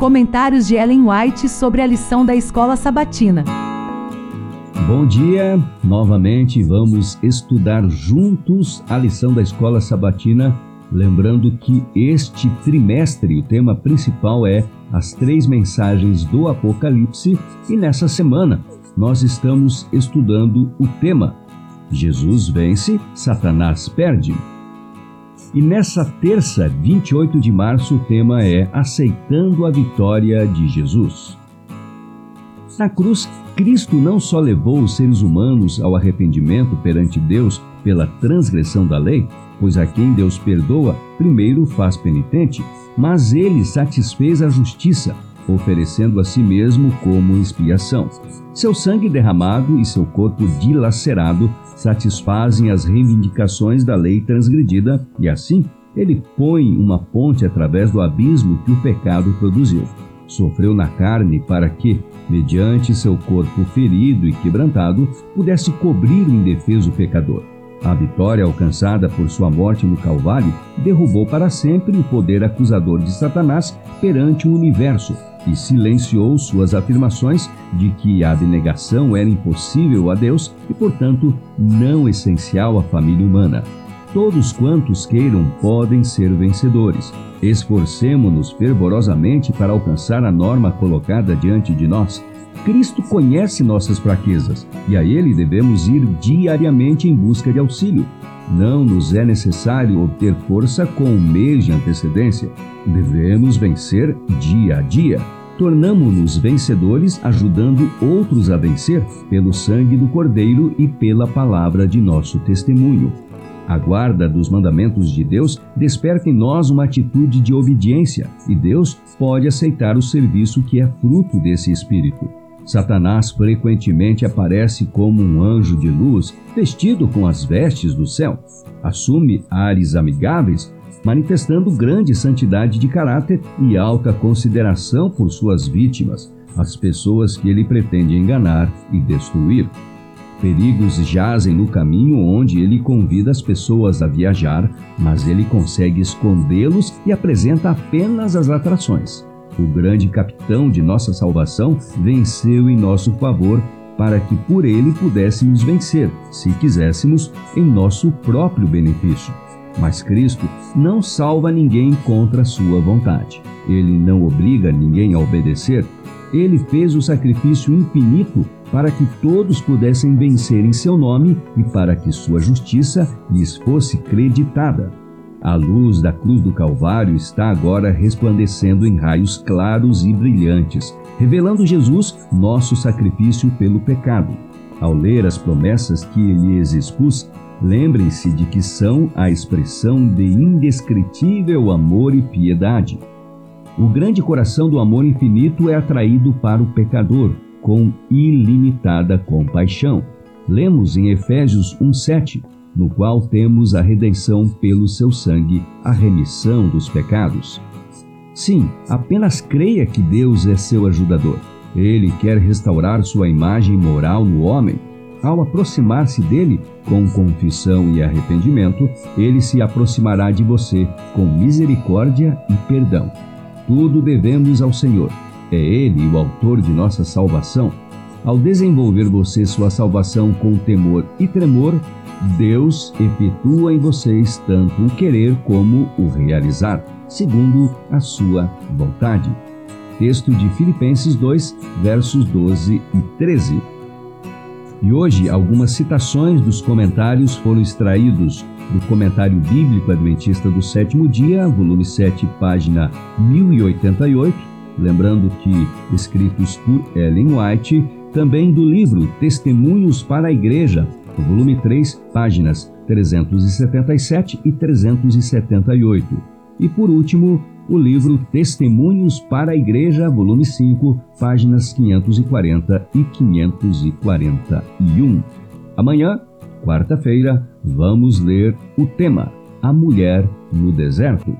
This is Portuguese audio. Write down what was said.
Comentários de Ellen White sobre a lição da escola sabatina. Bom dia! Novamente vamos estudar juntos a lição da escola sabatina. Lembrando que este trimestre o tema principal é as três mensagens do Apocalipse e nessa semana nós estamos estudando o tema Jesus vence, Satanás perde. E nessa terça, 28 de março, o tema é Aceitando a Vitória de Jesus. Na cruz, Cristo não só levou os seres humanos ao arrependimento perante Deus pela transgressão da lei, pois a quem Deus perdoa, primeiro faz penitente, mas ele satisfez a justiça, oferecendo a si mesmo como expiação. Seu sangue derramado e seu corpo dilacerado satisfazem as reivindicações da lei transgredida e assim ele põe uma ponte através do abismo que o pecado produziu. Sofreu na carne para que, mediante seu corpo ferido e quebrantado, pudesse cobrir o indefeso pecador. A vitória alcançada por sua morte no Calvário derrubou para sempre o poder acusador de Satanás perante o universo e silenciou suas afirmações de que a abnegação era impossível a Deus e, portanto, não essencial à família humana. Todos quantos queiram podem ser vencedores. Esforcemo-nos fervorosamente para alcançar a norma colocada diante de nós. Cristo conhece nossas fraquezas e a Ele devemos ir diariamente em busca de auxílio. Não nos é necessário obter força com um mês de antecedência. Devemos vencer dia a dia. Tornamo-nos vencedores ajudando outros a vencer pelo sangue do Cordeiro e pela palavra de nosso testemunho. A guarda dos mandamentos de Deus desperta em nós uma atitude de obediência e Deus pode aceitar o serviço que é fruto desse espírito. Satanás frequentemente aparece como um anjo de luz vestido com as vestes do céu. Assume ares amigáveis, manifestando grande santidade de caráter e alta consideração por suas vítimas, as pessoas que ele pretende enganar e destruir. Perigos jazem no caminho onde ele convida as pessoas a viajar, mas ele consegue escondê-los e apresenta apenas as atrações o grande capitão de nossa salvação, venceu em nosso favor para que por ele pudéssemos vencer, se quiséssemos, em nosso próprio benefício. Mas Cristo não salva ninguém contra sua vontade. Ele não obriga ninguém a obedecer. Ele fez o sacrifício infinito para que todos pudessem vencer em seu nome e para que sua justiça lhes fosse creditada. A luz da cruz do Calvário está agora resplandecendo em raios claros e brilhantes, revelando Jesus, nosso sacrifício pelo pecado. Ao ler as promessas que lhes expus, lembrem-se de que são a expressão de indescritível amor e piedade. O grande coração do amor infinito é atraído para o pecador com ilimitada compaixão. Lemos em Efésios 1:7 no qual temos a redenção pelo seu sangue, a remissão dos pecados. Sim, apenas creia que Deus é seu ajudador. Ele quer restaurar sua imagem moral no homem. Ao aproximar-se dele com confissão e arrependimento, ele se aproximará de você com misericórdia e perdão. Tudo devemos ao Senhor. É Ele o autor de nossa salvação. Ao desenvolver você sua salvação com temor e tremor, Deus efetua em vocês tanto o querer como o realizar, segundo a sua vontade. Texto de Filipenses 2, versos 12 e 13. E hoje, algumas citações dos comentários foram extraídos do Comentário Bíblico Adventista do Sétimo Dia, volume 7, página 1088, lembrando que escritos por Ellen White, também do livro Testemunhos para a Igreja, volume 3, páginas 377 e 378. E por último, o livro Testemunhos para a Igreja, volume 5, páginas 540 e 541. Amanhã, quarta-feira, vamos ler o tema A Mulher no Deserto.